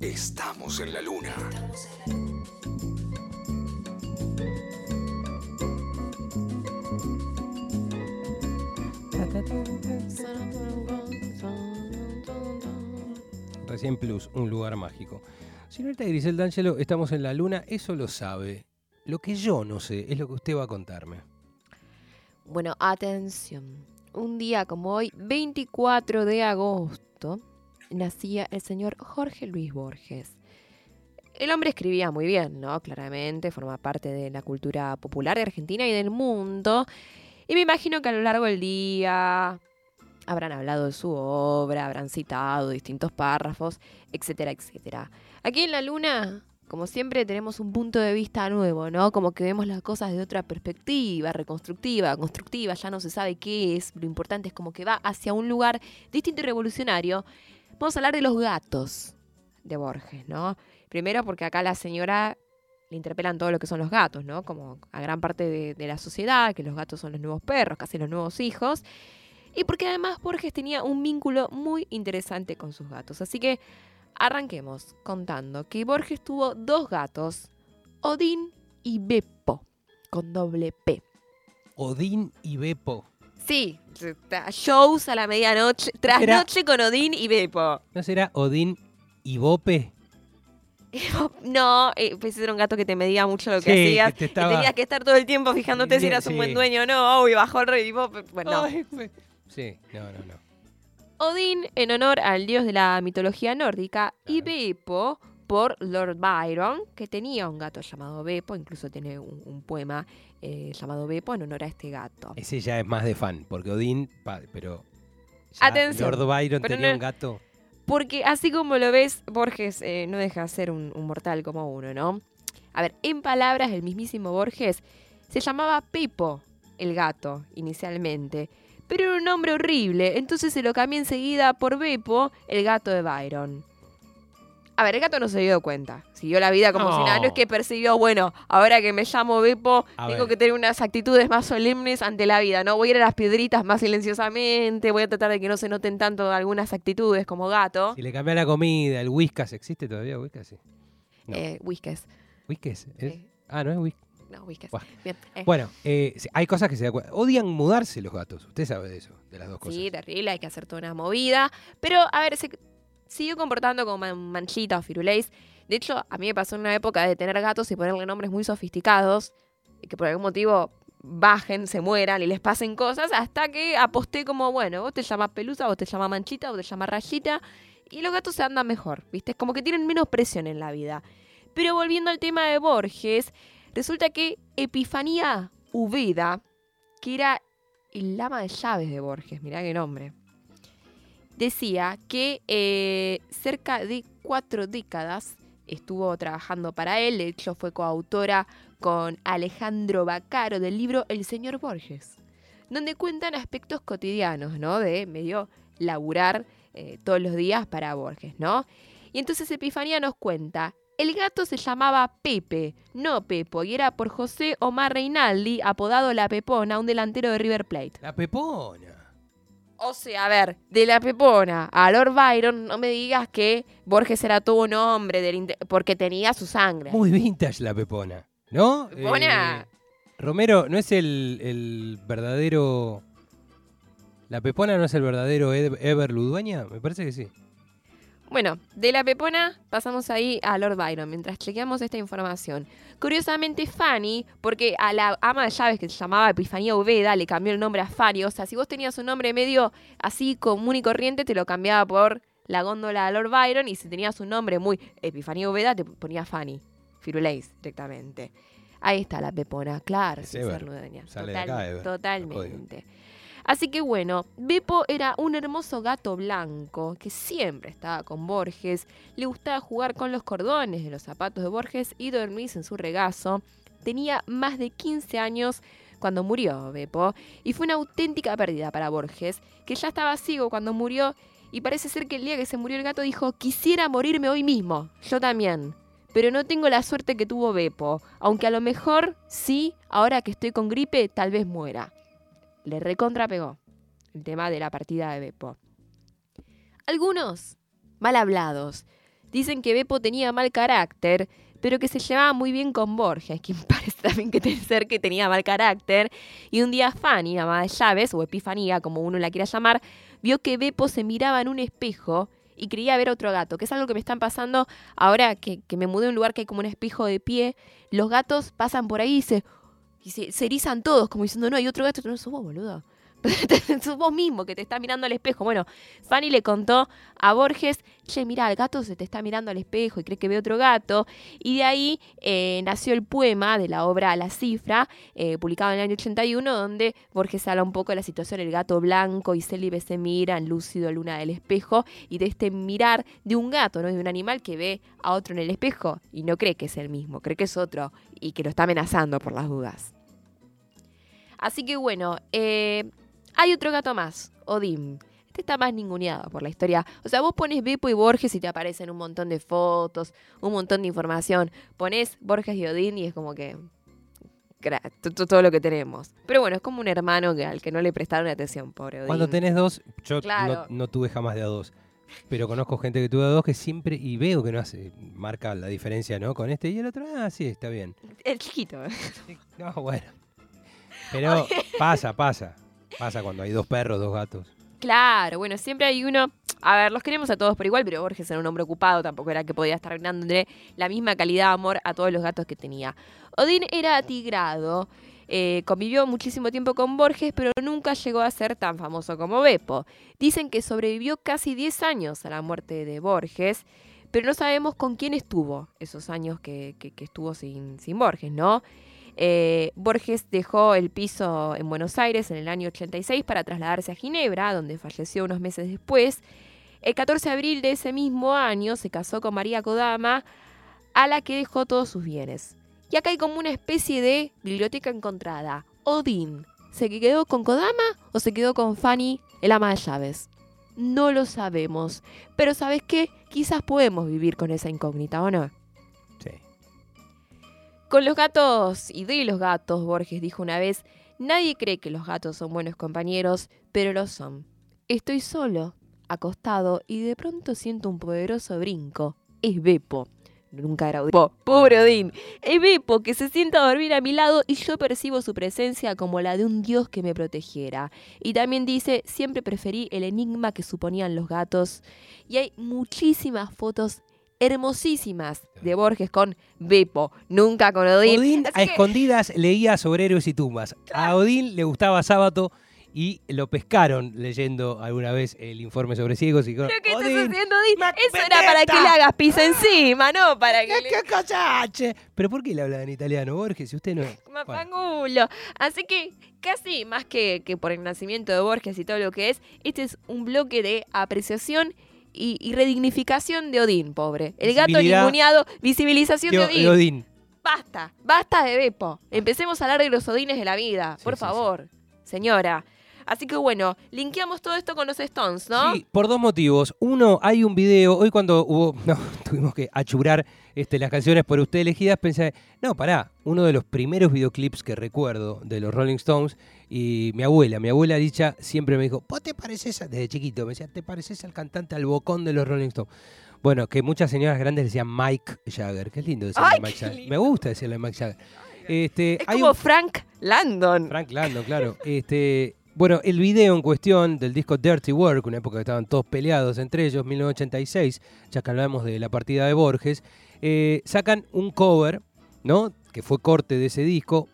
Estamos en la luna. Recién Plus, un lugar mágico. Señorita Grisel D'Angelo, estamos en la luna, eso lo sabe. Lo que yo no sé es lo que usted va a contarme. Bueno, atención. Un día como hoy, 24 de agosto, nacía el señor Jorge Luis Borges. El hombre escribía muy bien, ¿no? Claramente, forma parte de la cultura popular de Argentina y del mundo. Y me imagino que a lo largo del día habrán hablado de su obra, habrán citado distintos párrafos, etcétera, etcétera. Aquí en la Luna, como siempre, tenemos un punto de vista nuevo, ¿no? Como que vemos las cosas de otra perspectiva, reconstructiva, constructiva, ya no se sabe qué es, lo importante es como que va hacia un lugar distinto y revolucionario. Vamos a hablar de los gatos de Borges, ¿no? Primero porque acá la señora le interpelan todo lo que son los gatos, ¿no? Como a gran parte de, de la sociedad, que los gatos son los nuevos perros, casi los nuevos hijos. Y porque además Borges tenía un vínculo muy interesante con sus gatos. Así que arranquemos contando que Borges tuvo dos gatos, Odín y Beppo, con doble P. Odín y Beppo. Sí, shows a la medianoche, trasnoche con Odín y Beppo. ¿No será Odín y Bope? No, eh, pues era un gato que te medía mucho lo que hacías. que te y estaba- tenías que estar todo el tiempo fijándote si eras un sí. buen dueño o no. Uy, bajó el rey y vos, Bueno, no. Ay, Sí, no, no, no. Odín en honor al dios de la mitología nórdica y Beppo por Lord Byron, que tenía un gato llamado Beppo, incluso tiene un, un poema eh, llamado Beppo en honor a este gato. Ese ya es más de fan, porque Odín, pero. ya Atención, Lord Byron tenía no- un gato. Porque así como lo ves, Borges eh, no deja de ser un, un mortal como uno, ¿no? A ver, en palabras del mismísimo Borges, se llamaba Pepo el gato inicialmente, pero era un nombre horrible, entonces se lo cambió enseguida por Beppo, el gato de Byron. A ver, el gato no se dio cuenta. Siguió la vida como si nada. No es No. que percibió, bueno, ahora que me llamo Beppo, A tengo ver. que tener unas actitudes más solemnes ante la vida, ¿no? Voy a ir a las piedritas más silenciosamente, voy a tratar de que no se noten tanto algunas actitudes como gato. Si le cambia la comida, el Whiskas, ¿existe todavía Whiskas? Sí. No. Eh, Whiskers. ¿Whiskas? ¿Es? Sí. Ah, no es Whiskas. No, Whiskers. Buah. Bien. eh. Bueno, eh, hay cosas que se. Odian mudarse los gatos. Usted sabe de eso, de las dos cosas. Sí, terrible, hay que hacer toda una movida. Pero, a ver, se siguió comportando como man- manchita o firuleis. De hecho, a mí me pasó en una época de tener gatos y ponerle nombres muy sofisticados, que por algún motivo bajen, se mueran y les pasen cosas, hasta que aposté como, bueno, vos te llamas Pelusa, vos te llamas Manchita, vos te llamas Rayita, y los gatos se andan mejor, ¿viste? Como que tienen menos presión en la vida. Pero volviendo al tema de Borges, resulta que Epifanía Uveda, que era el lama de llaves de Borges, mirá qué nombre, decía que eh, cerca de cuatro décadas estuvo trabajando para él, de hecho fue coautora con Alejandro Bacaro del libro El señor Borges, donde cuentan aspectos cotidianos, ¿no? De medio laburar eh, todos los días para Borges, ¿no? Y entonces Epifanía nos cuenta, el gato se llamaba Pepe, no Pepo, y era por José Omar Reinaldi, apodado La Pepona, un delantero de River Plate. La Pepona. O sea, a ver, de la Pepona a Lord Byron, no me digas que Borges era todo un hombre del porque tenía su sangre. Muy vintage la Pepona. ¿No? Pepona. Eh, Romero, ¿no es el, el verdadero. ¿La Pepona no es el verdadero Ever Ludueña? Me parece que sí. Bueno, de la Pepona pasamos ahí a Lord Byron mientras chequeamos esta información. Curiosamente, Fanny, porque a la ama de llaves que se llamaba Epifanía Uveda le cambió el nombre a Fanny. O sea, si vos tenías un nombre medio así común y corriente, te lo cambiaba por la góndola de Lord Byron. Y si tenías un nombre muy Epifanía Uveda, te ponía Fanny. Firuleis directamente. Ahí está la Pepona, claro, Es sin Ever. Sale de acá, Ever. Totalmente. Así que bueno, Beppo era un hermoso gato blanco que siempre estaba con Borges, le gustaba jugar con los cordones de los zapatos de Borges y dormirse en su regazo. Tenía más de 15 años cuando murió Beppo y fue una auténtica pérdida para Borges, que ya estaba ciego cuando murió y parece ser que el día que se murió el gato dijo, quisiera morirme hoy mismo, yo también. Pero no tengo la suerte que tuvo Beppo, aunque a lo mejor sí, ahora que estoy con gripe, tal vez muera le recontrapegó el tema de la partida de Beppo. Algunos, mal hablados, dicen que Beppo tenía mal carácter, pero que se llevaba muy bien con Borges, quien parece también que ser que tenía mal carácter. Y un día Fanny, la de Llaves, o Epifanía, como uno la quiera llamar, vio que Beppo se miraba en un espejo y creía ver otro gato, que es algo que me están pasando ahora que, me mudé a un lugar que hay como un espejo de pie. Los gatos pasan por ahí y se, y se, erizan todos, como diciendo, no, hay otro gato, no sos vos, boludo. sos vos mismo que te está mirando al espejo. Bueno, Fanny le contó a Borges, che, mira, el gato se te está mirando al espejo y cree que ve otro gato. Y de ahí eh, nació el poema de la obra La Cifra, eh, publicado en el año 81, donde Borges habla un poco de la situación, el gato blanco y Célibe se miran, lúcido luna del espejo, y de este mirar de un gato, ¿no? de un animal que ve a otro en el espejo y no cree que es el mismo, cree que es otro y que lo está amenazando por las dudas. Así que bueno, eh, hay otro gato más, Odín. Este está más ninguneado por la historia. O sea, vos pones Beppo y Borges y te aparecen un montón de fotos, un montón de información. Pones Borges y Odín y es como que todo lo que tenemos. Pero bueno, es como un hermano que, al que no le prestaron atención, pobre Odín. Cuando tenés dos, yo no, tuve jamás de a dos. Pero conozco gente que tuvo a dos que siempre, y veo que no hace, marca la diferencia, ¿no? Con este y el otro, ah, sí, está bien. El chiquito. No, bueno. Pero pasa, pasa. Pasa cuando hay dos perros, dos gatos. Claro, bueno, siempre hay uno. A ver, los queremos a todos por igual, pero Borges era un hombre ocupado, tampoco era que podía estar dándole la misma calidad de amor a todos los gatos que tenía. Odín era atigrado, eh, convivió muchísimo tiempo con Borges, pero nunca llegó a ser tan famoso como Beppo. Dicen que sobrevivió casi 10 años a la muerte de Borges, pero no sabemos con quién estuvo esos años que, estuvo sin, sin Borges, ¿no? Eh, Borges dejó el piso en Buenos Aires en el año 86 para trasladarse a Ginebra, donde falleció unos meses después. El 14 de abril de ese mismo año se casó con María Kodama, a la que dejó todos sus bienes. Y acá hay como una especie de biblioteca encontrada. Odín, ¿se quedó con Kodama o se quedó con Fanny, el ama de llaves? No lo sabemos, pero ¿sabes qué? Quizás podemos vivir con esa incógnita, ¿o no? Con los gatos y de los gatos, Borges dijo una vez, nadie cree que los gatos son buenos compañeros, pero lo son. Estoy solo, acostado, y de pronto siento un poderoso brinco. Es Beppo. Nunca era Odín. Pobre Odín. Es Beppo que se sienta a dormir a mi lado y yo percibo su presencia como la de un dios que me protegiera. Y también dice, siempre preferí el enigma que suponían los gatos. Y hay muchísimas fotos hermosísimas de Borges con Beppo, nunca con Odín. Odín a escondidas leía sobre héroes y tumbas. A Odín le gustaba Sábato y lo pescaron leyendo alguna vez el informe sobre ciegos y ¿Qué estás haciendo, Odín? Eso era para que le hagas pis encima, ¿no? Para que ¿Qué, le... ¿Pero por qué le habla en italiano, Borges? Si usted no es... Mapangulo. Así que casi más que, que por el nacimiento de Borges y todo lo que es, este es un bloque de apreciación y, redignificación de Odín, pobre. El gato ninguneado, visibilización de, Odín. Basta, basta de Beppo. Empecemos a hablar de los Odines de la vida, por favor, señora. Así que bueno, linkeamos todo esto con los Stones, ¿no? Sí, por dos motivos. Uno, hay un video, hoy cuando hubo, no, tuvimos que achurar este, las canciones por usted elegidas, pensé, no, pará, uno de los primeros videoclips que recuerdo de los Rolling Stones y mi abuela, mi abuela dicha siempre me dijo, vos te pareces, desde chiquito, me decía, te pareces al cantante al bocón de los Rolling Stones. Bueno, que muchas señoras grandes decían Mike Jagger. Qué lindo decirle Mike Jagger. Me gusta decirle Mike Jagger. Este, es como Frank Landon. Frank Landon, claro. Este, bueno, el video en cuestión del disco Dirty Work, una época que estaban todos peleados entre ellos, 1986, ya que hablamos de la partida de Borges, eh, sacan un cover, ¿no? Que fue corte de ese disco.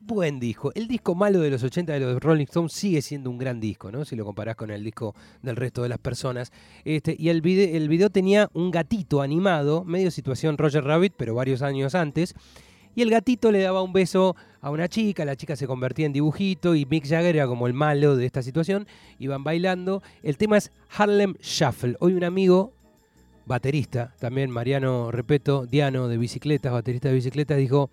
Buen disco. El disco malo de los 80 de los Rolling Stones sigue siendo un gran disco, ¿no? Si lo comparás con el disco del resto de las personas. Este, y el video, el video tenía un gatito animado, medio situación Roger Rabbit, pero varios años antes y el gatito le daba un beso a una chica, la chica se convertía en dibujito y Mick Jagger era como el malo de esta situación, iban bailando. El tema es Harlem Shuffle. Hoy un amigo, baterista, también Mariano Repeto, Diano de bicicletas, baterista de bicicletas, dijo,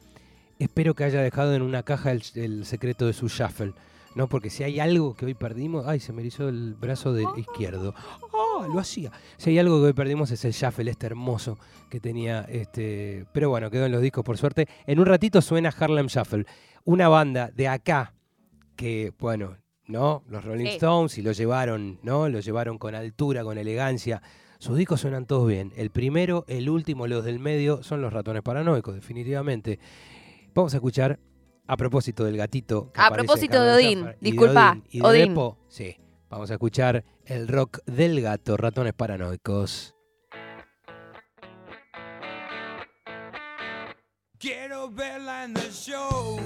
espero que haya dejado en una caja el, secreto de su shuffle. ¿No? Porque si hay algo que hoy perdimos, ay, se me hizo el brazo de izquierdo. Oh, lo hacía. Si hay algo que hoy perdimos es el shuffle, este hermoso que tenía este, pero bueno, quedó en los discos por suerte. En un ratito suena Harlem Shuffle, una banda de acá que bueno, ¿no? Los Rolling Stones y lo llevaron, ¿no? Lo llevaron con altura, con elegancia Sus discos suenan todos bien. El primero, el último, los del medio son los ratones paranoicos, definitivamente. Vamos a escuchar, a propósito del gatito. que A propósito de Odín, Zafra y de disculpa, Odín y de Odín. Beppo, sí. Vamos a escuchar el rock del gato, ratones paranoicos. Quiero verla en el show.